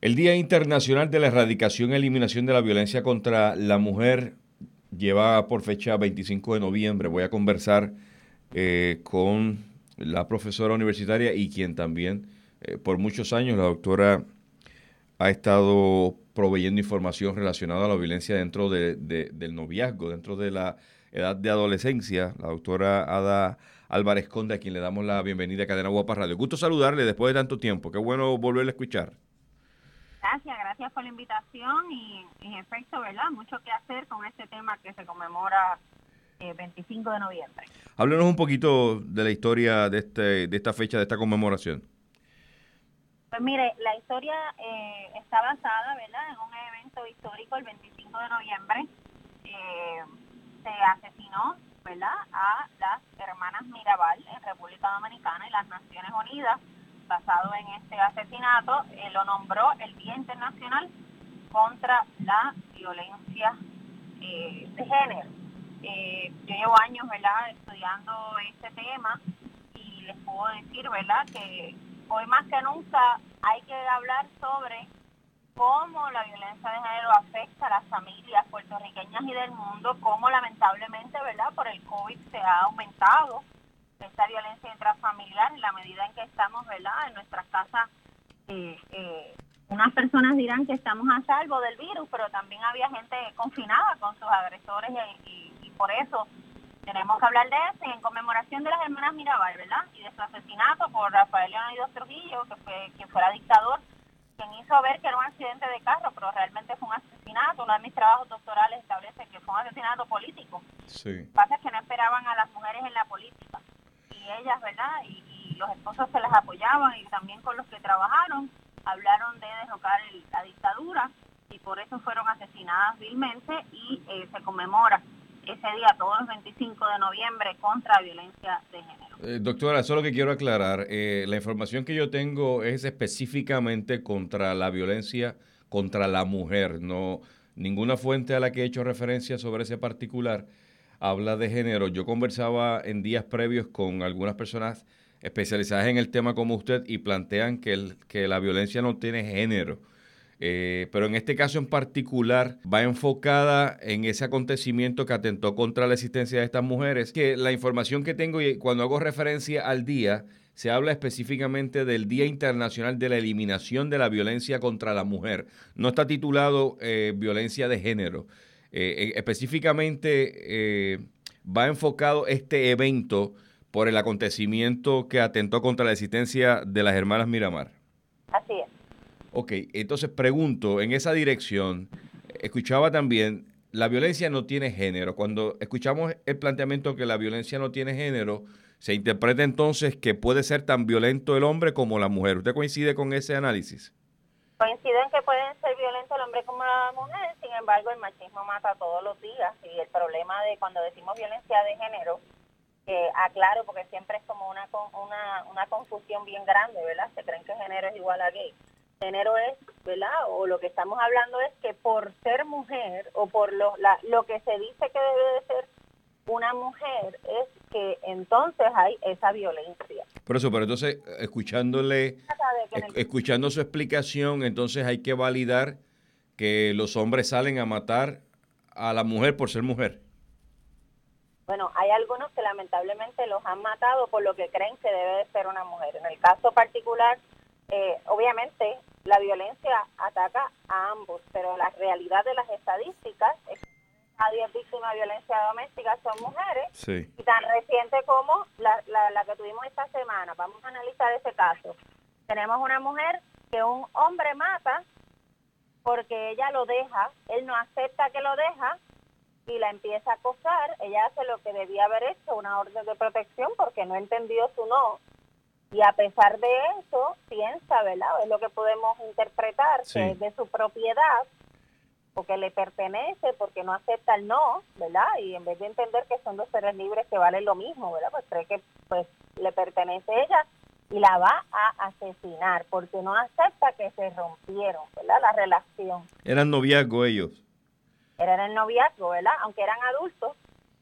El Día Internacional de la Erradicación y Eliminación de la Violencia contra la Mujer lleva por fecha 25 de noviembre. Voy a conversar eh, con la profesora universitaria y quien también eh, por muchos años la doctora ha estado proveyendo información relacionada a la violencia dentro del noviazgo, dentro de la edad de adolescencia, la doctora Ada Álvarez Conde, a quien le damos la bienvenida a Cadena Guapa Radio. Gusto saludarle después de tanto tiempo, qué bueno volverle a escuchar. Gracias, gracias por la invitación y en efecto, ¿verdad? Mucho que hacer con este tema que se conmemora el eh, 25 de noviembre. Háblenos un poquito de la historia de, este, de esta fecha, de esta conmemoración. Pues mire, la historia eh, está basada, ¿verdad?, en un evento histórico el 25 de noviembre. Eh, se asesinó, ¿verdad?, a las hermanas Mirabal en República Dominicana y las Naciones Unidas basado en este asesinato, eh, lo nombró el Día Internacional contra la Violencia eh, de Género. Eh, yo llevo años, ¿verdad?, estudiando este tema y les puedo decir, ¿verdad?, que hoy más que nunca hay que hablar sobre cómo la violencia de género afecta a las familias puertorriqueñas y del mundo, cómo lamentablemente, ¿verdad?, por el COVID se ha aumentado esta violencia intrafamiliar en la medida en que estamos, ¿verdad?, en nuestras casas. Eh, eh, unas personas dirán que estamos a salvo del virus, pero también había gente confinada con sus agresores y, por eso tenemos que hablar de eso en conmemoración de las hermanas Mirabal, ¿verdad? Y de su asesinato por Rafael Leonidas Trujillo, que fue quien fuera dictador, quien hizo ver que era un accidente de carro, pero realmente fue un asesinato. Uno de mis trabajos doctorales establece que fue un asesinato político. Sí. Lo que pasa es que no esperaban a las mujeres en la política ellas, ¿verdad? Y, los esposos que las apoyaban y también con los que trabajaron, hablaron de derrocar la dictadura y por eso fueron asesinadas vilmente y eh, se conmemora ese día, todos los 25 de noviembre, contra violencia de género. Eh, doctora, eso es lo que quiero aclarar. Eh, la información que yo tengo es específicamente contra la violencia contra la mujer, no ninguna fuente a la que he hecho referencia sobre ese particular habla de género. Yo conversaba en días previos con algunas personas especializadas en el tema como usted y plantean que, el, que la violencia no tiene género. Eh, pero en este caso en particular va enfocada en ese acontecimiento que atentó contra la existencia de estas mujeres, que la información que tengo y cuando hago referencia al día, se habla específicamente del Día Internacional de la Eliminación de la Violencia contra la Mujer. No está titulado eh, violencia de género. Eh, específicamente eh, va enfocado este evento por el acontecimiento que atentó contra la existencia de las hermanas Miramar. Así es. Ok, entonces pregunto, en esa dirección, escuchaba también, la violencia no tiene género. Cuando escuchamos el planteamiento que la violencia no tiene género, se interpreta entonces que puede ser tan violento el hombre como la mujer. ¿Usted coincide con ese análisis? Coinciden que pueden ser violentos el hombre como la mujer, embargo el machismo mata todos los días y el problema de cuando decimos violencia de género, que aclaro porque siempre es como una, una, una confusión bien grande, ¿verdad? Se creen que género es igual a gay. Género es, ¿verdad? O lo que estamos hablando es que por ser mujer o por lo, la, lo que se dice que debe de ser una mujer es que entonces hay esa violencia. Por eso, pero entonces, escuchándole, escuchando su explicación, entonces hay que validar que los hombres salen a matar a la mujer por ser mujer. Bueno, hay algunos que lamentablemente los han matado por lo que creen que debe de ser una mujer. En el caso particular, eh, obviamente la violencia ataca a ambos, pero la realidad de las estadísticas es a 10 víctimas de violencia doméstica son mujeres. Y tan reciente como la, la, que tuvimos esta semana. Vamos a analizar ese caso. Tenemos una mujer que un hombre mata porque ella lo deja, él no acepta que lo deja y la empieza a acosar. Ella hace lo que debía haber hecho, una orden de protección porque no entendió su no. Y a pesar de eso, piensa, ¿verdad? Es lo que podemos interpretar, que es de su propiedad porque le pertenece, porque no acepta el no, ¿verdad? Y en vez de entender que son dos seres libres que valen lo mismo, ¿verdad? Pues cree que pues le pertenece a ella y la va a asesinar porque no acepta que se rompieron, ¿verdad? La relación. Eran noviazgo ellos. Eran el noviazgo, ¿verdad? Aunque eran adultos,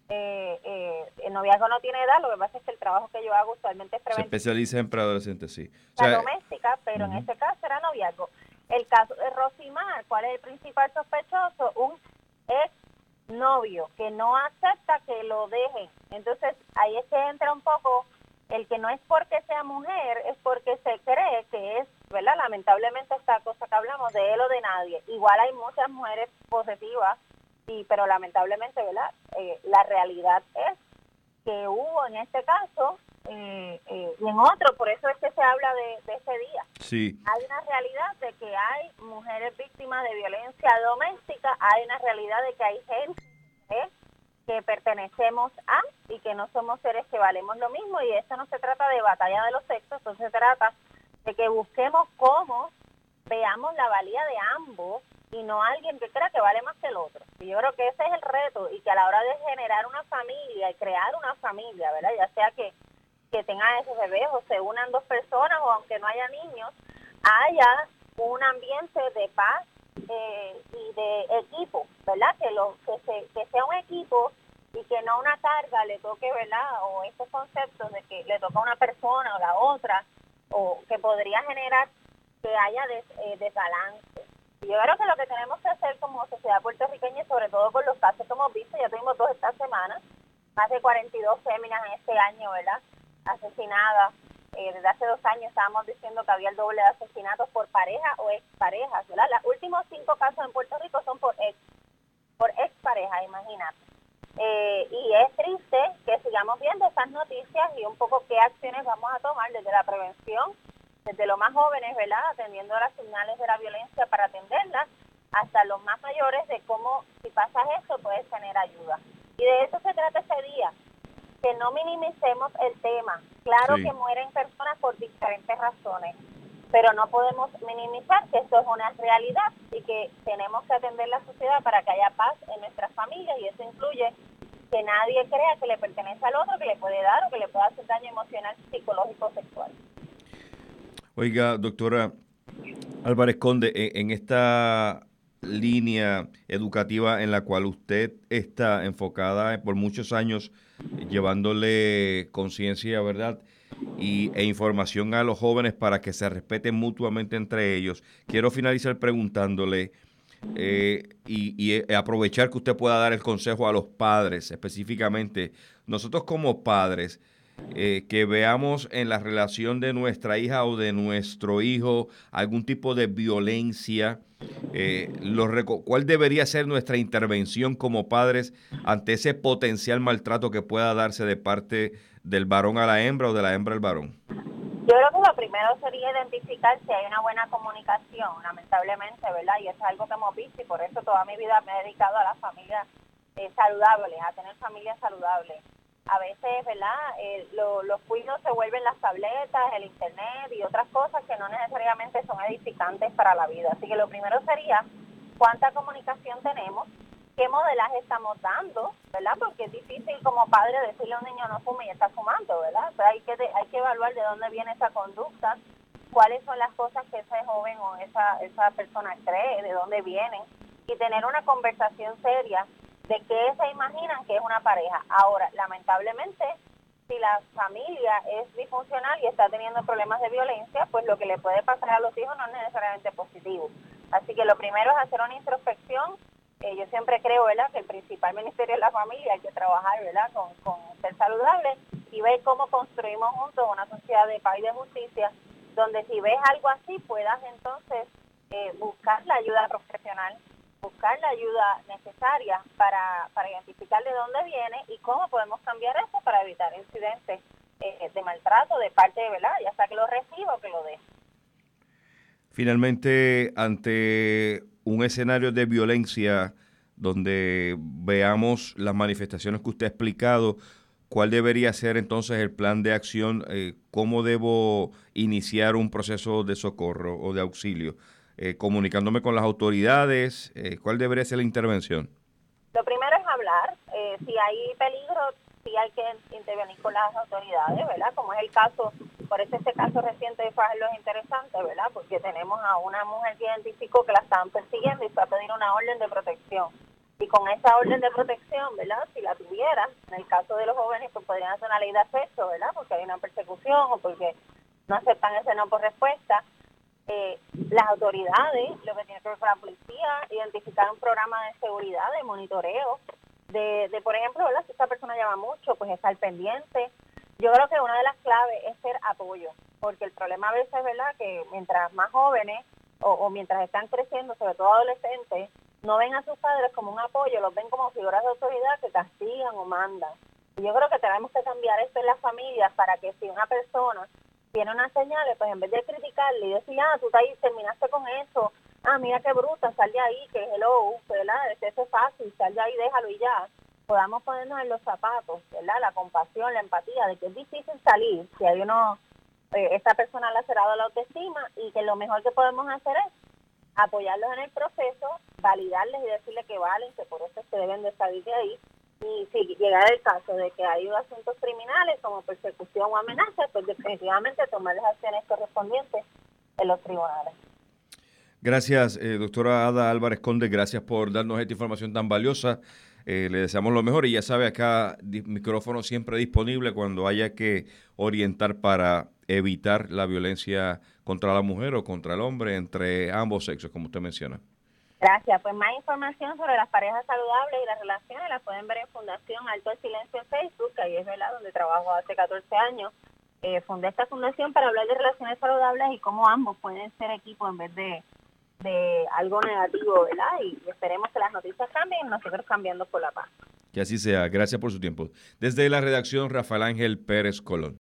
eh, eh, el noviazgo no tiene edad, lo que pasa es que el trabajo que yo hago usualmente es preventivo. Se especializa en preadolescentes, sí. O sea, doméstica, pero en este caso era noviazgo. El caso de Rosimar, ¿cuál es el principal sospechoso? Un ex novio que no acepta que lo dejen. Entonces ahí es que entra un poco el que no es porque sea mujer, es porque se cree que es, ¿verdad? Lamentablemente esta cosa que hablamos de él o de nadie. Igual hay muchas mujeres positivas, y, pero lamentablemente, ¿verdad? Eh, la realidad es que hubo en este caso eh, eh, y en otro, por eso es que se habla de, de ese día. Sí. Hay una realidad de que hay mujeres víctimas de violencia doméstica, hay una realidad de que hay gente que pertenecemos a y que no somos seres que valemos lo mismo y esto no se trata de batalla de los sexos, esto se trata de que busquemos cómo veamos la valía de ambos y no alguien que crea que vale más que el otro. Y yo creo que ese es el reto y que a la hora de generar una familia y crear una familia, ¿verdad? Ya sea que, que tengan esos bebés o se unan dos personas o aunque no haya niños, haya un ambiente de paz eh, y de equipo, ¿verdad? Que, lo, que, se, que sea un equipo que no una carga le toque, ¿verdad? O estos conceptos de que le toca a una persona o la otra, o que podría generar que haya des, eh, desbalance. Y yo creo que lo que tenemos que hacer como sociedad puertorriqueña, sobre todo con los casos que hemos visto, ya tuvimos dos estas semanas, más de 42 féminas en este año, ¿verdad? Asesinadas, eh, desde hace dos años estábamos diciendo que había el doble de asesinatos por pareja o exparejas, ¿verdad? Los últimos cinco casos en Puerto Rico son por ex, por expareja, imagínate. Eh, y es triste que sigamos viendo estas noticias y un poco qué acciones vamos a tomar desde la prevención, desde los más jóvenes, ¿verdad? Atendiendo a las señales de la violencia para atenderlas, hasta los más mayores de cómo, si pasa esto, puedes tener ayuda. Y de eso se trata este día, que no minimicemos el tema. Claro que mueren personas por diferentes razones, pero no podemos minimizar que esto es una realidad y que tenemos que atender la sociedad para que haya paz en nuestras familias y eso incluye que nadie crea que le pertenece al otro, que le puede dar o que le pueda hacer daño emocional, psicológico, sexual. Oiga, doctora Álvarez Conde, en esta línea educativa en la cual usted está enfocada por muchos años llevándole conciencia, ¿verdad? Y, e información a los jóvenes para que se respeten mutuamente entre ellos. Quiero finalizar preguntándole eh, y, eh, aprovechar que usted pueda dar el consejo a los padres específicamente. Nosotros como padres, eh, que veamos en la relación de nuestra hija o de nuestro hijo algún tipo de violencia, ¿cuál debería ser nuestra intervención como padres ante ese potencial maltrato que pueda darse de parte del varón a la hembra o de la hembra al varón? Yo creo que lo primero sería identificar si hay una buena comunicación, lamentablemente, ¿verdad? Y eso es algo que hemos visto y por eso toda mi vida me he dedicado a las familias eh, saludables, a tener familias saludables a veces, ¿verdad? Eh, los cuidos se vuelven las tabletas, el internet y otras cosas que no necesariamente son edificantes para la vida. Así que lo primero sería cuánta comunicación tenemos, qué modelaje estamos dando, ¿verdad? Porque es difícil como padre decirle a un niño no fume y está fumando, ¿verdad? O hay que hay que evaluar de dónde viene esa conducta, cuáles son las cosas que ese joven o esa esa persona cree, de dónde vienen y tener una conversación seria de qué se imaginan que es una pareja. Ahora, lamentablemente, si la familia es disfuncional y está teniendo problemas de violencia, pues lo que le puede pasar a los hijos no es necesariamente positivo. Así que lo primero es hacer una introspección. Eh, yo siempre creo, ¿verdad?, que el principal ministerio es la familia, hay que trabajar, ¿verdad?, con, ser saludable y ver cómo construimos juntos una sociedad de paz y de justicia, donde si ves algo así puedas entonces eh, buscar la ayuda profesional buscar la ayuda necesaria para, para identificar de dónde viene y cómo podemos cambiar eso para evitar incidentes eh, de maltrato de parte de, ¿verdad? Ya sea que lo reciba o que lo dé. Finalmente, ante un escenario de violencia donde veamos las manifestaciones que usted ha explicado, ¿cuál debería ser entonces el plan de acción? Eh, ¿Cómo debo iniciar un proceso de socorro o de auxilio? Eh, comunicándome con las autoridades? Eh, ¿Cuál debería ser la intervención? Lo primero es hablar. Eh, si hay peligro, sí hay que intervenir con las autoridades, ¿verdad? Como es el caso, por eso este caso reciente de Fajardo es interesante, ¿verdad? Porque tenemos a una mujer que identificó que la estaban persiguiendo y fue a pedir una orden de protección. Y con esa orden de protección, ¿verdad? Si la tuviera, en el caso de los jóvenes, pues podrían hacer una ley de acceso, ¿verdad? Porque hay una persecución o porque no aceptan ese no por respuesta eh, las autoridades, lo que tiene que ver con la policía, identificar un programa de seguridad, de monitoreo, de, por ejemplo, si esta persona llama mucho, pues estar pendiente. Yo creo que una de las claves es ser apoyo, porque el problema a veces es verdad que mientras más jóvenes o, o mientras están creciendo, sobre todo adolescentes, no ven a sus padres como un apoyo, los ven como figuras de autoridad que castigan o mandan. Y yo creo que tenemos que cambiar esto en las familias para que si una persona tiene unas señales, pues en vez de criticarle y decir, ah, tú ahí terminaste con eso, ah, mira qué bruta, sal de ahí, que hello, ¿verdad? Eso es fácil, sal de ahí, déjalo y ya. Podamos ponernos en los zapatos, ¿verdad? La compasión, la empatía, de que es difícil salir si hay uno, eh, esta persona le ha cerrado la autoestima y que lo mejor que podemos hacer es apoyarlos en el proceso, validarles y decirles que valen, que por eso se deben de salir de ahí. Y si llegara el caso de que hay asuntos criminales como persecución o amenaza, pues definitivamente tomar las acciones correspondientes en los tribunales. Gracias, eh, doctora Ada Álvarez Conde, gracias por darnos esta información tan valiosa. Eh, le deseamos lo mejor y ya sabe, acá micrófono siempre disponible cuando haya que orientar para evitar la violencia contra la mujer o contra el hombre entre ambos sexos, como usted menciona. Gracias. Pues más información sobre las parejas saludables y las relaciones la pueden ver en Fundación Alto de Silencio en Facebook, que ahí es ¿verdad? donde trabajo hace 14 años. Eh, fundé esta fundación para hablar de relaciones saludables y cómo ambos pueden ser equipo en vez de, de algo negativo, ¿verdad? Y esperemos que las noticias cambien nosotros cambiando por la paz. Que así sea. Gracias por su tiempo. Desde la redacción, Rafael Ángel Pérez Colón.